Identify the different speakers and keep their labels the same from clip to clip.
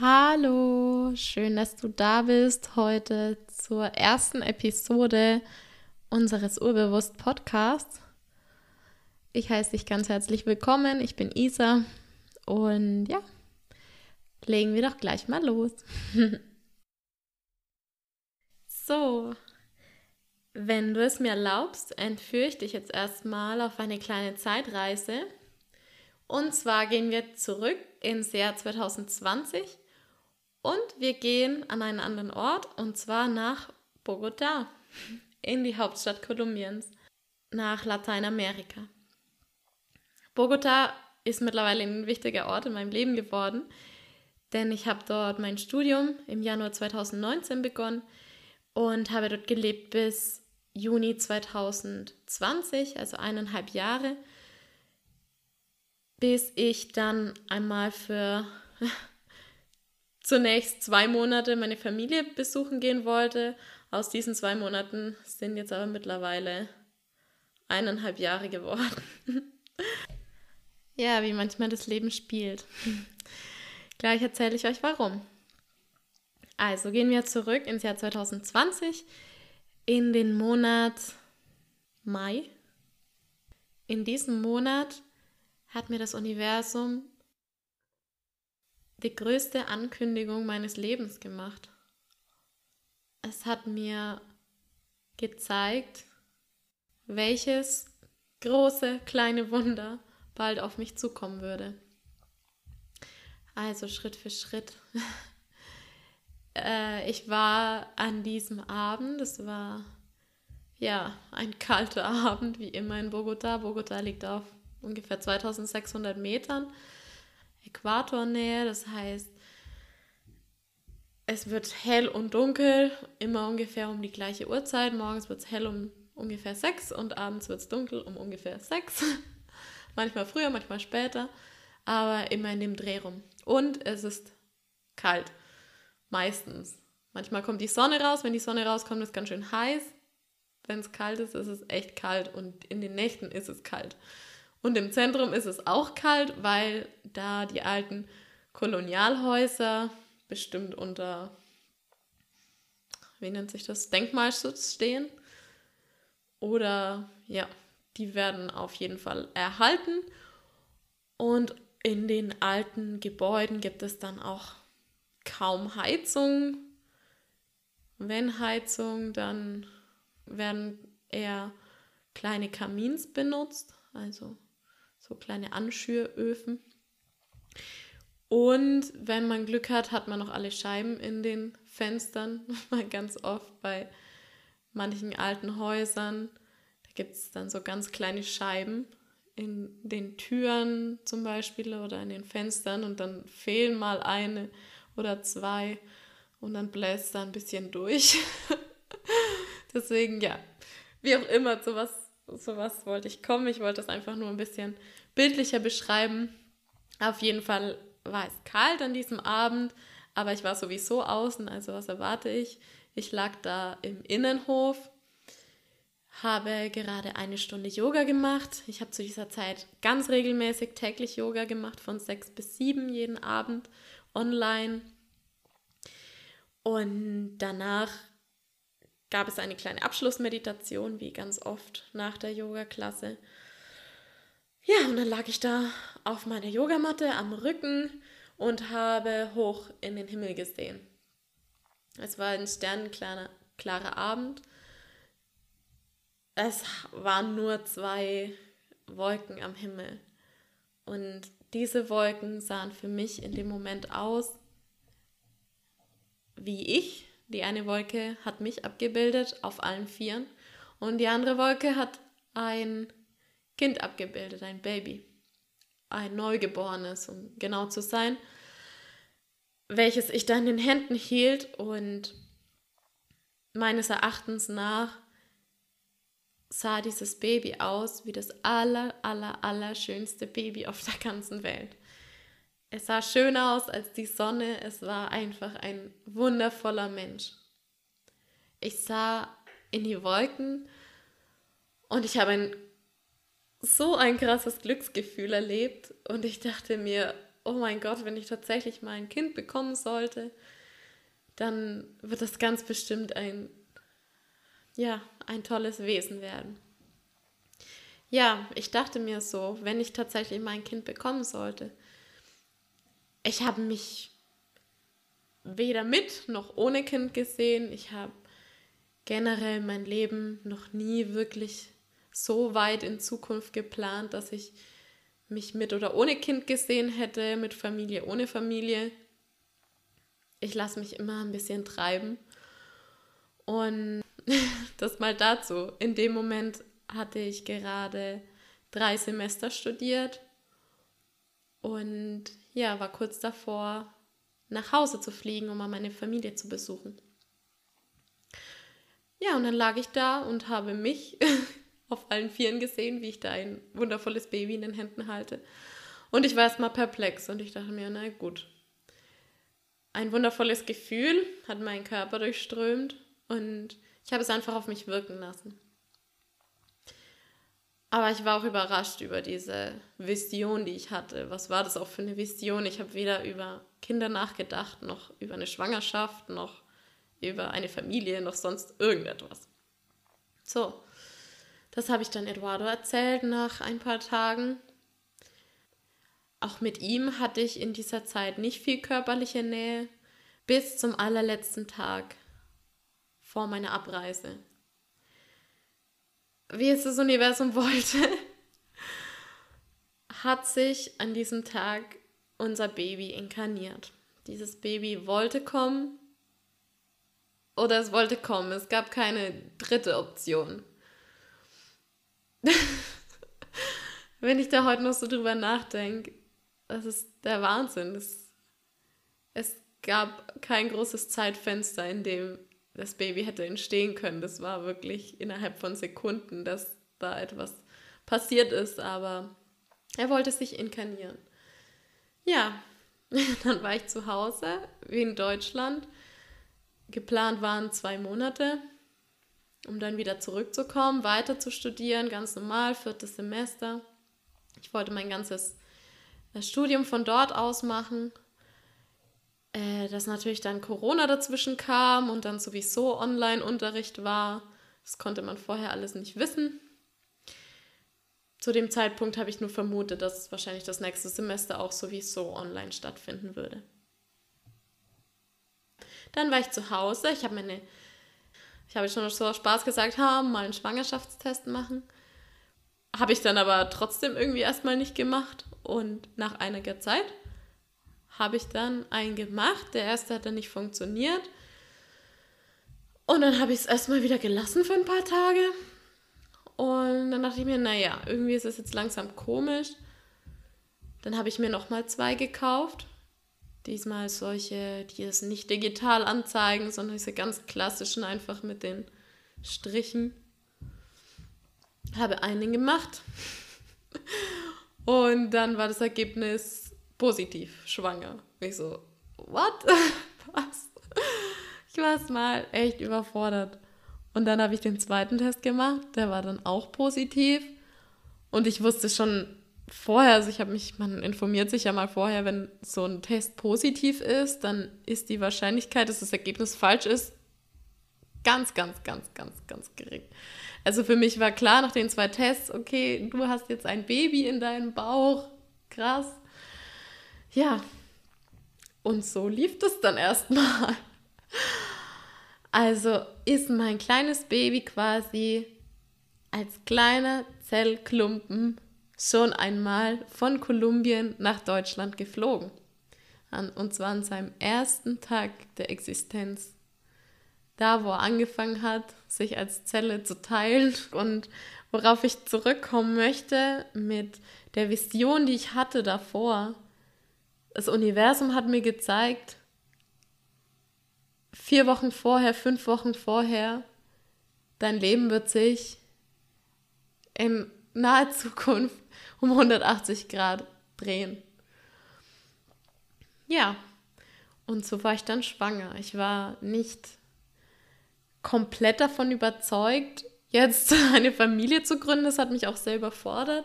Speaker 1: Hallo, schön, dass du da bist heute zur ersten Episode unseres Urbewusst Podcasts. Ich heiße dich ganz herzlich willkommen. Ich bin Isa und ja, legen wir doch gleich mal los. so, wenn du es mir erlaubst, entführe ich dich jetzt erstmal auf eine kleine Zeitreise. Und zwar gehen wir zurück ins Jahr 2020 und wir gehen an einen anderen Ort und zwar nach Bogotá, in die Hauptstadt Kolumbiens, nach Lateinamerika. Bogotá ist mittlerweile ein wichtiger Ort in meinem Leben geworden, denn ich habe dort mein Studium im Januar 2019 begonnen und habe dort gelebt bis Juni 2020, also eineinhalb Jahre, bis ich dann einmal für zunächst zwei Monate meine Familie besuchen gehen wollte. Aus diesen zwei Monaten sind jetzt aber mittlerweile eineinhalb Jahre geworden. ja, wie manchmal das Leben spielt. Gleich erzähle ich euch warum. Also gehen wir zurück ins Jahr 2020 in den Monat Mai. In diesem Monat hat mir das Universum die größte Ankündigung meines Lebens gemacht. Es hat mir gezeigt, welches große kleine Wunder bald auf mich zukommen würde. Also Schritt für Schritt. äh, ich war an diesem Abend, es war ja ein kalter Abend, wie immer in Bogota. Bogota liegt auf ungefähr 2600 Metern Äquatornähe. Das heißt, es wird hell und dunkel, immer ungefähr um die gleiche Uhrzeit. Morgens wird es hell um ungefähr sechs und abends wird es dunkel um ungefähr sechs. manchmal früher, manchmal später, aber immer in dem Dreh rum. Und es ist kalt. Meistens. Manchmal kommt die Sonne raus. Wenn die Sonne rauskommt, ist es ganz schön heiß. Wenn es kalt ist, ist es echt kalt. Und in den Nächten ist es kalt. Und im Zentrum ist es auch kalt, weil da die alten Kolonialhäuser bestimmt unter, wie nennt sich das, Denkmalschutz stehen. Oder ja, die werden auf jeden Fall erhalten. Und in den alten Gebäuden gibt es dann auch kaum Heizung. Wenn Heizung, dann werden eher kleine Kamins benutzt, also so kleine Anschüröfen. Und wenn man Glück hat, hat man noch alle Scheiben in den Fenstern. Ganz oft bei manchen alten Häusern. Da gibt es dann so ganz kleine Scheiben in den Türen zum Beispiel oder in den Fenstern und dann fehlen mal eine oder zwei und dann bläst da ein bisschen durch. Deswegen, ja, wie auch immer, sowas, sowas wollte ich kommen. Ich wollte das einfach nur ein bisschen bildlicher beschreiben. Auf jeden Fall war es kalt an diesem Abend, aber ich war sowieso außen, also was erwarte ich? Ich lag da im Innenhof, habe gerade eine Stunde Yoga gemacht. Ich habe zu dieser Zeit ganz regelmäßig täglich Yoga gemacht, von sechs bis sieben jeden Abend online. Und danach gab es eine kleine Abschlussmeditation, wie ganz oft nach der Yoga-Klasse. Ja, und dann lag ich da auf meiner Yogamatte am Rücken und habe hoch in den Himmel gesehen. Es war ein sternenklarer klarer Abend. Es waren nur zwei Wolken am Himmel. Und diese Wolken sahen für mich in dem Moment aus wie ich. Die eine Wolke hat mich abgebildet auf allen Vieren und die andere Wolke hat ein Kind abgebildet, ein Baby, ein Neugeborenes, um genau zu sein, welches ich dann in den Händen hielt und meines Erachtens nach sah dieses Baby aus wie das aller, aller, aller schönste Baby auf der ganzen Welt. Es sah schöner aus als die Sonne, es war einfach ein wundervoller Mensch. Ich sah in die Wolken und ich habe ein so ein krasses Glücksgefühl erlebt und ich dachte mir, oh mein Gott, wenn ich tatsächlich mal ein Kind bekommen sollte, dann wird das ganz bestimmt ein, ja, ein tolles Wesen werden. Ja, ich dachte mir so, wenn ich tatsächlich mal ein Kind bekommen sollte, ich habe mich weder mit noch ohne Kind gesehen. Ich habe generell mein Leben noch nie wirklich so weit in Zukunft geplant, dass ich mich mit oder ohne Kind gesehen hätte, mit Familie, ohne Familie. Ich lasse mich immer ein bisschen treiben. Und das mal dazu. In dem Moment hatte ich gerade drei Semester studiert und ja, war kurz davor, nach Hause zu fliegen, um mal meine Familie zu besuchen. Ja, und dann lag ich da und habe mich auf allen Vieren gesehen, wie ich da ein wundervolles Baby in den Händen halte. Und ich war erstmal perplex und ich dachte mir, na gut. Ein wundervolles Gefühl hat meinen Körper durchströmt und ich habe es einfach auf mich wirken lassen. Aber ich war auch überrascht über diese Vision, die ich hatte. Was war das auch für eine Vision? Ich habe weder über Kinder nachgedacht, noch über eine Schwangerschaft, noch über eine Familie, noch sonst irgendetwas. So, das habe ich dann Eduardo erzählt nach ein paar Tagen. Auch mit ihm hatte ich in dieser Zeit nicht viel körperliche Nähe, bis zum allerletzten Tag vor meiner Abreise. Wie es das Universum wollte, hat sich an diesem Tag unser Baby inkarniert. Dieses Baby wollte kommen oder es wollte kommen. Es gab keine dritte Option. Wenn ich da heute noch so drüber nachdenke, das ist der Wahnsinn. Es, es gab kein großes Zeitfenster, in dem das Baby hätte entstehen können. Das war wirklich innerhalb von Sekunden, dass da etwas passiert ist, aber er wollte sich inkarnieren. Ja, dann war ich zu Hause, wie in Deutschland. Geplant waren zwei Monate um dann wieder zurückzukommen, weiter zu studieren, ganz normal, viertes Semester. Ich wollte mein ganzes äh, Studium von dort aus machen. Äh, dass natürlich dann Corona dazwischen kam und dann sowieso Online-Unterricht war. Das konnte man vorher alles nicht wissen. Zu dem Zeitpunkt habe ich nur vermutet, dass wahrscheinlich das nächste Semester auch sowieso online stattfinden würde. Dann war ich zu Hause. Ich habe meine ich habe schon so Spaß gesagt, ha, mal einen Schwangerschaftstest machen. Habe ich dann aber trotzdem irgendwie erstmal nicht gemacht. Und nach einiger Zeit habe ich dann einen gemacht. Der erste hat dann nicht funktioniert. Und dann habe ich es erstmal wieder gelassen für ein paar Tage. Und dann dachte ich mir, naja, irgendwie ist es jetzt langsam komisch. Dann habe ich mir nochmal zwei gekauft. Diesmal solche, die es nicht digital anzeigen, sondern diese ganz klassischen, einfach mit den Strichen. Habe einen gemacht. Und dann war das Ergebnis positiv, schwanger. Ich so, what? Was? Ich war es mal echt überfordert. Und dann habe ich den zweiten Test gemacht, der war dann auch positiv. Und ich wusste schon vorher, also ich habe mich, man informiert sich ja mal vorher, wenn so ein Test positiv ist, dann ist die Wahrscheinlichkeit, dass das Ergebnis falsch ist, ganz, ganz, ganz, ganz, ganz gering. Also für mich war klar nach den zwei Tests, okay, du hast jetzt ein Baby in deinem Bauch, krass. Ja, und so lief das dann erstmal. Also ist mein kleines Baby quasi als kleiner Zellklumpen schon einmal von Kolumbien nach Deutschland geflogen. Und zwar an seinem ersten Tag der Existenz. Da, wo er angefangen hat, sich als Zelle zu teilen und worauf ich zurückkommen möchte mit der Vision, die ich hatte davor. Das Universum hat mir gezeigt, vier Wochen vorher, fünf Wochen vorher, dein Leben wird sich in naher Zukunft um 180 Grad drehen. Ja, und so war ich dann schwanger. Ich war nicht komplett davon überzeugt, jetzt eine Familie zu gründen. Das hat mich auch sehr überfordert.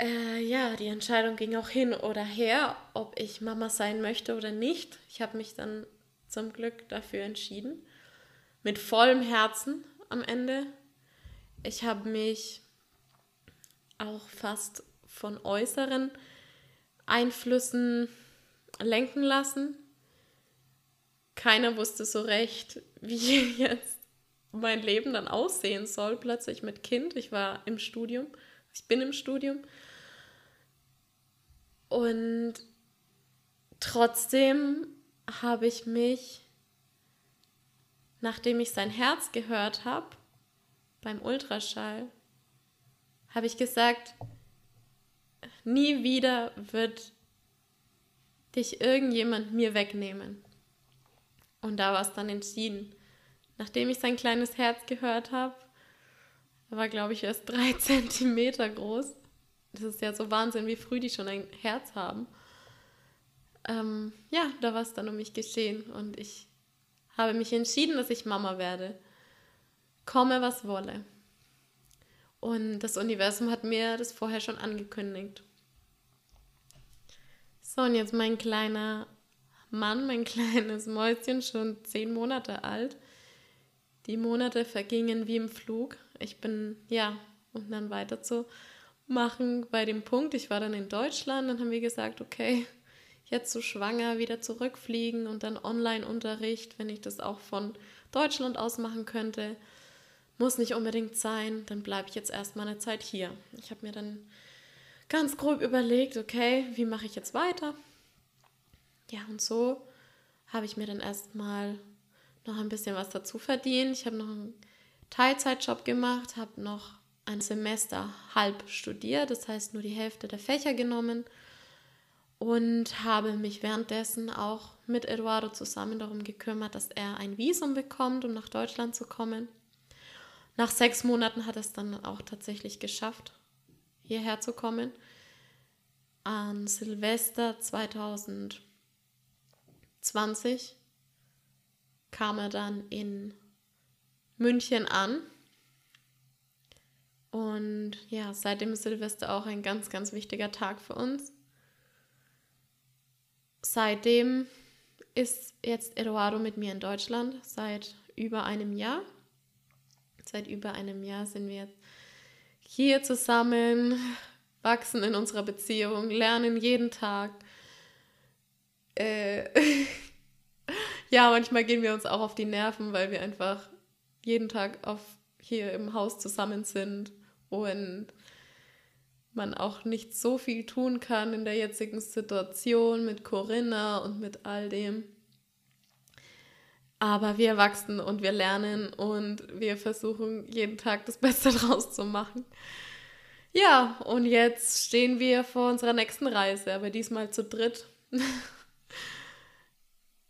Speaker 1: Äh, ja, die Entscheidung ging auch hin oder her, ob ich Mama sein möchte oder nicht. Ich habe mich dann zum Glück dafür entschieden. Mit vollem Herzen am Ende. Ich habe mich auch fast von äußeren Einflüssen lenken lassen. Keiner wusste so recht, wie jetzt mein Leben dann aussehen soll, plötzlich mit Kind. Ich war im Studium, ich bin im Studium. Und trotzdem habe ich mich, nachdem ich sein Herz gehört habe, beim Ultraschall, habe ich gesagt, nie wieder wird dich irgendjemand mir wegnehmen. Und da war es dann entschieden. Nachdem ich sein kleines Herz gehört habe, war, glaube ich, erst drei Zentimeter groß. Das ist ja so Wahnsinn, wie früh die schon ein Herz haben. Ähm, ja, da war es dann um mich geschehen und ich habe mich entschieden, dass ich Mama werde. Komme, was wolle. Und das Universum hat mir das vorher schon angekündigt. So, und jetzt mein kleiner Mann, mein kleines Mäuschen, schon zehn Monate alt. Die Monate vergingen wie im Flug. Ich bin, ja, und dann weiter zu machen bei dem Punkt, ich war dann in Deutschland, dann haben wir gesagt, okay, jetzt so schwanger wieder zurückfliegen und dann Online-Unterricht, wenn ich das auch von Deutschland aus machen könnte. Muss nicht unbedingt sein, dann bleibe ich jetzt erstmal eine Zeit hier. Ich habe mir dann ganz grob überlegt, okay, wie mache ich jetzt weiter? Ja, und so habe ich mir dann erstmal noch ein bisschen was dazu verdient. Ich habe noch einen Teilzeitjob gemacht, habe noch ein Semester halb studiert, das heißt nur die Hälfte der Fächer genommen und habe mich währenddessen auch mit Eduardo zusammen darum gekümmert, dass er ein Visum bekommt, um nach Deutschland zu kommen. Nach sechs Monaten hat er es dann auch tatsächlich geschafft, hierher zu kommen. An Silvester 2020 kam er dann in München an. Und ja, seitdem ist Silvester auch ein ganz, ganz wichtiger Tag für uns. Seitdem ist jetzt Eduardo mit mir in Deutschland seit über einem Jahr. Seit über einem Jahr sind wir jetzt hier zusammen, wachsen in unserer Beziehung, lernen jeden Tag. Äh ja, manchmal gehen wir uns auch auf die Nerven, weil wir einfach jeden Tag auf, hier im Haus zusammen sind und man auch nicht so viel tun kann in der jetzigen Situation mit Corinna und mit all dem. Aber wir wachsen und wir lernen und wir versuchen jeden Tag das Beste draus zu machen. Ja, und jetzt stehen wir vor unserer nächsten Reise, aber diesmal zu dritt.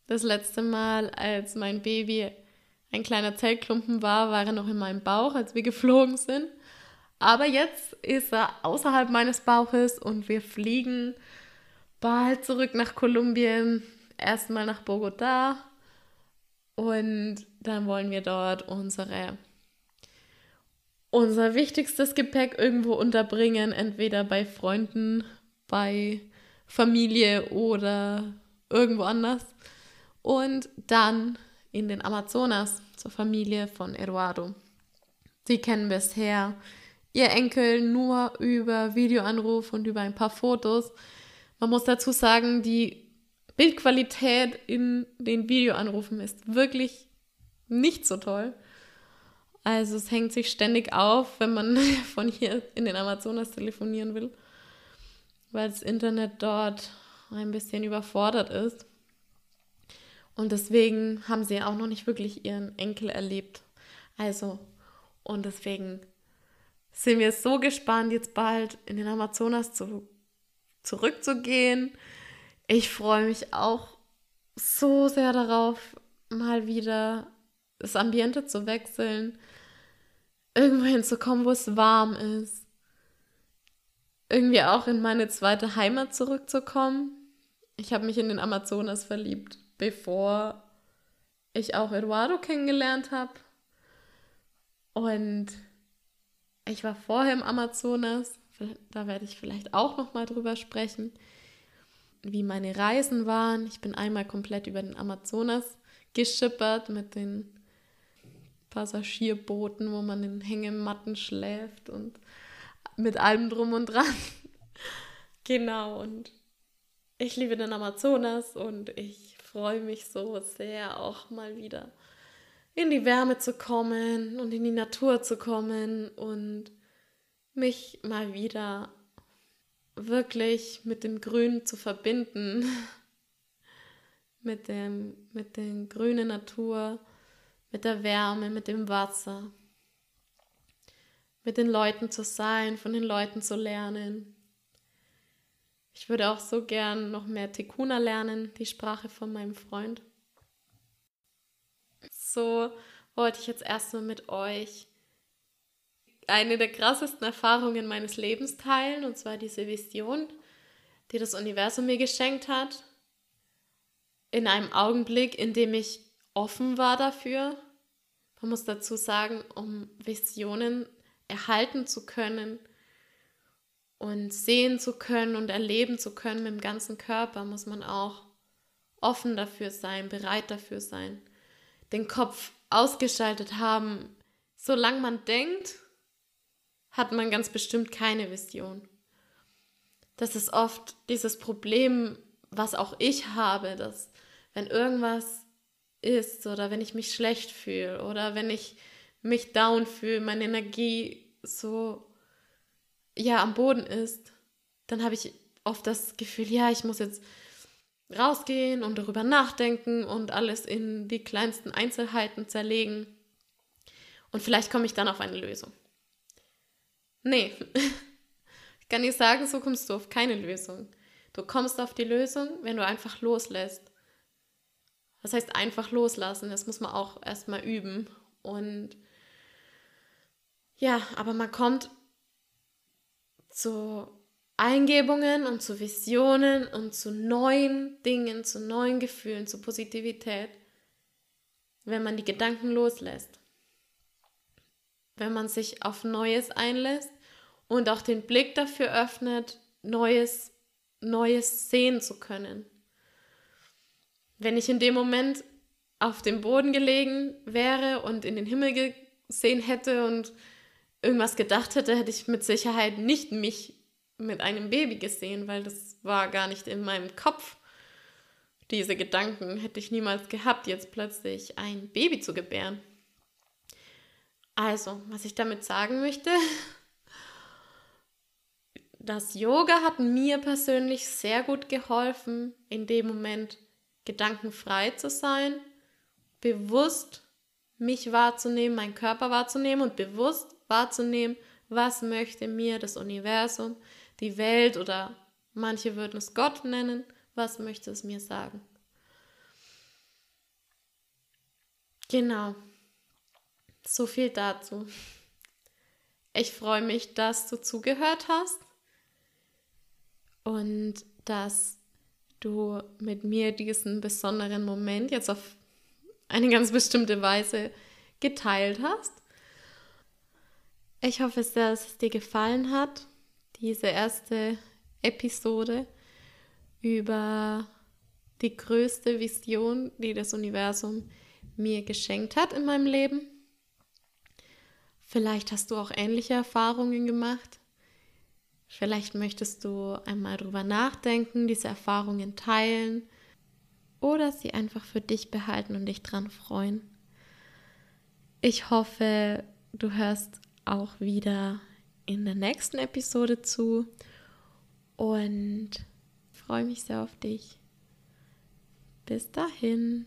Speaker 1: Das letzte Mal, als mein Baby ein kleiner Zellklumpen war, war er noch in meinem Bauch, als wir geflogen sind. Aber jetzt ist er außerhalb meines Bauches und wir fliegen bald zurück nach Kolumbien, erstmal nach Bogotá und dann wollen wir dort unsere unser wichtigstes Gepäck irgendwo unterbringen, entweder bei Freunden, bei Familie oder irgendwo anders und dann in den Amazonas zur Familie von Eduardo. Sie kennen bisher ihr Enkel nur über Videoanruf und über ein paar Fotos. Man muss dazu sagen, die Bildqualität in den Videoanrufen ist wirklich nicht so toll. Also es hängt sich ständig auf, wenn man von hier in den Amazonas telefonieren will, weil das Internet dort ein bisschen überfordert ist. Und deswegen haben sie auch noch nicht wirklich ihren Enkel erlebt. Also, und deswegen sind wir so gespannt, jetzt bald in den Amazonas zu, zurückzugehen. Ich freue mich auch so sehr darauf, mal wieder das Ambiente zu wechseln, irgendwo hinzukommen, wo es warm ist, irgendwie auch in meine zweite Heimat zurückzukommen. Ich habe mich in den Amazonas verliebt bevor ich auch Eduardo kennengelernt habe. Und ich war vorher im Amazonas, da werde ich vielleicht auch noch mal drüber sprechen, wie meine Reisen waren. Ich bin einmal komplett über den Amazonas geschippert mit den Passagierbooten, wo man in Hängematten schläft und mit allem drum und dran. genau, und ich liebe den Amazonas und ich freue mich so sehr, auch mal wieder in die Wärme zu kommen und in die Natur zu kommen und mich mal wieder wirklich mit dem Grün zu verbinden, mit, dem, mit der grünen Natur, mit der Wärme, mit dem Wasser, mit den Leuten zu sein, von den Leuten zu lernen. Ich würde auch so gern noch mehr Tekuna lernen, die Sprache von meinem Freund. So wollte ich jetzt erstmal mit euch eine der krassesten Erfahrungen meines Lebens teilen, und zwar diese Vision, die das Universum mir geschenkt hat, in einem Augenblick, in dem ich offen war dafür. Man muss dazu sagen, um Visionen erhalten zu können und sehen zu können und erleben zu können mit dem ganzen Körper, muss man auch offen dafür sein, bereit dafür sein, den Kopf ausgeschaltet haben. Solange man denkt, hat man ganz bestimmt keine Vision. Das ist oft dieses Problem, was auch ich habe, dass wenn irgendwas ist oder wenn ich mich schlecht fühle oder wenn ich mich down fühle, meine Energie so ja am Boden ist, dann habe ich oft das Gefühl, ja, ich muss jetzt rausgehen und darüber nachdenken und alles in die kleinsten Einzelheiten zerlegen. Und vielleicht komme ich dann auf eine Lösung. Nee, ich kann dir sagen, so kommst du auf keine Lösung. Du kommst auf die Lösung, wenn du einfach loslässt. Das heißt einfach loslassen, das muss man auch erstmal üben. Und ja, aber man kommt zu Eingebungen und zu Visionen und zu neuen Dingen, zu neuen Gefühlen, zu Positivität, wenn man die Gedanken loslässt wenn man sich auf Neues einlässt und auch den Blick dafür öffnet, Neues, Neues sehen zu können. Wenn ich in dem Moment auf dem Boden gelegen wäre und in den Himmel gesehen hätte und irgendwas gedacht hätte, hätte ich mit Sicherheit nicht mich mit einem Baby gesehen, weil das war gar nicht in meinem Kopf. Diese Gedanken hätte ich niemals gehabt, jetzt plötzlich ein Baby zu gebären. Also, was ich damit sagen möchte, das Yoga hat mir persönlich sehr gut geholfen, in dem Moment gedankenfrei zu sein, bewusst mich wahrzunehmen, meinen Körper wahrzunehmen und bewusst wahrzunehmen, was möchte mir das Universum, die Welt oder manche würden es Gott nennen, was möchte es mir sagen. Genau. So viel dazu. Ich freue mich, dass du zugehört hast und dass du mit mir diesen besonderen Moment jetzt auf eine ganz bestimmte Weise geteilt hast. Ich hoffe sehr, dass es dir gefallen hat, diese erste Episode über die größte Vision, die das Universum mir geschenkt hat in meinem Leben. Vielleicht hast du auch ähnliche Erfahrungen gemacht. Vielleicht möchtest du einmal drüber nachdenken, diese Erfahrungen teilen oder sie einfach für dich behalten und dich dran freuen. Ich hoffe, du hörst auch wieder in der nächsten Episode zu und freue mich sehr auf dich. Bis dahin.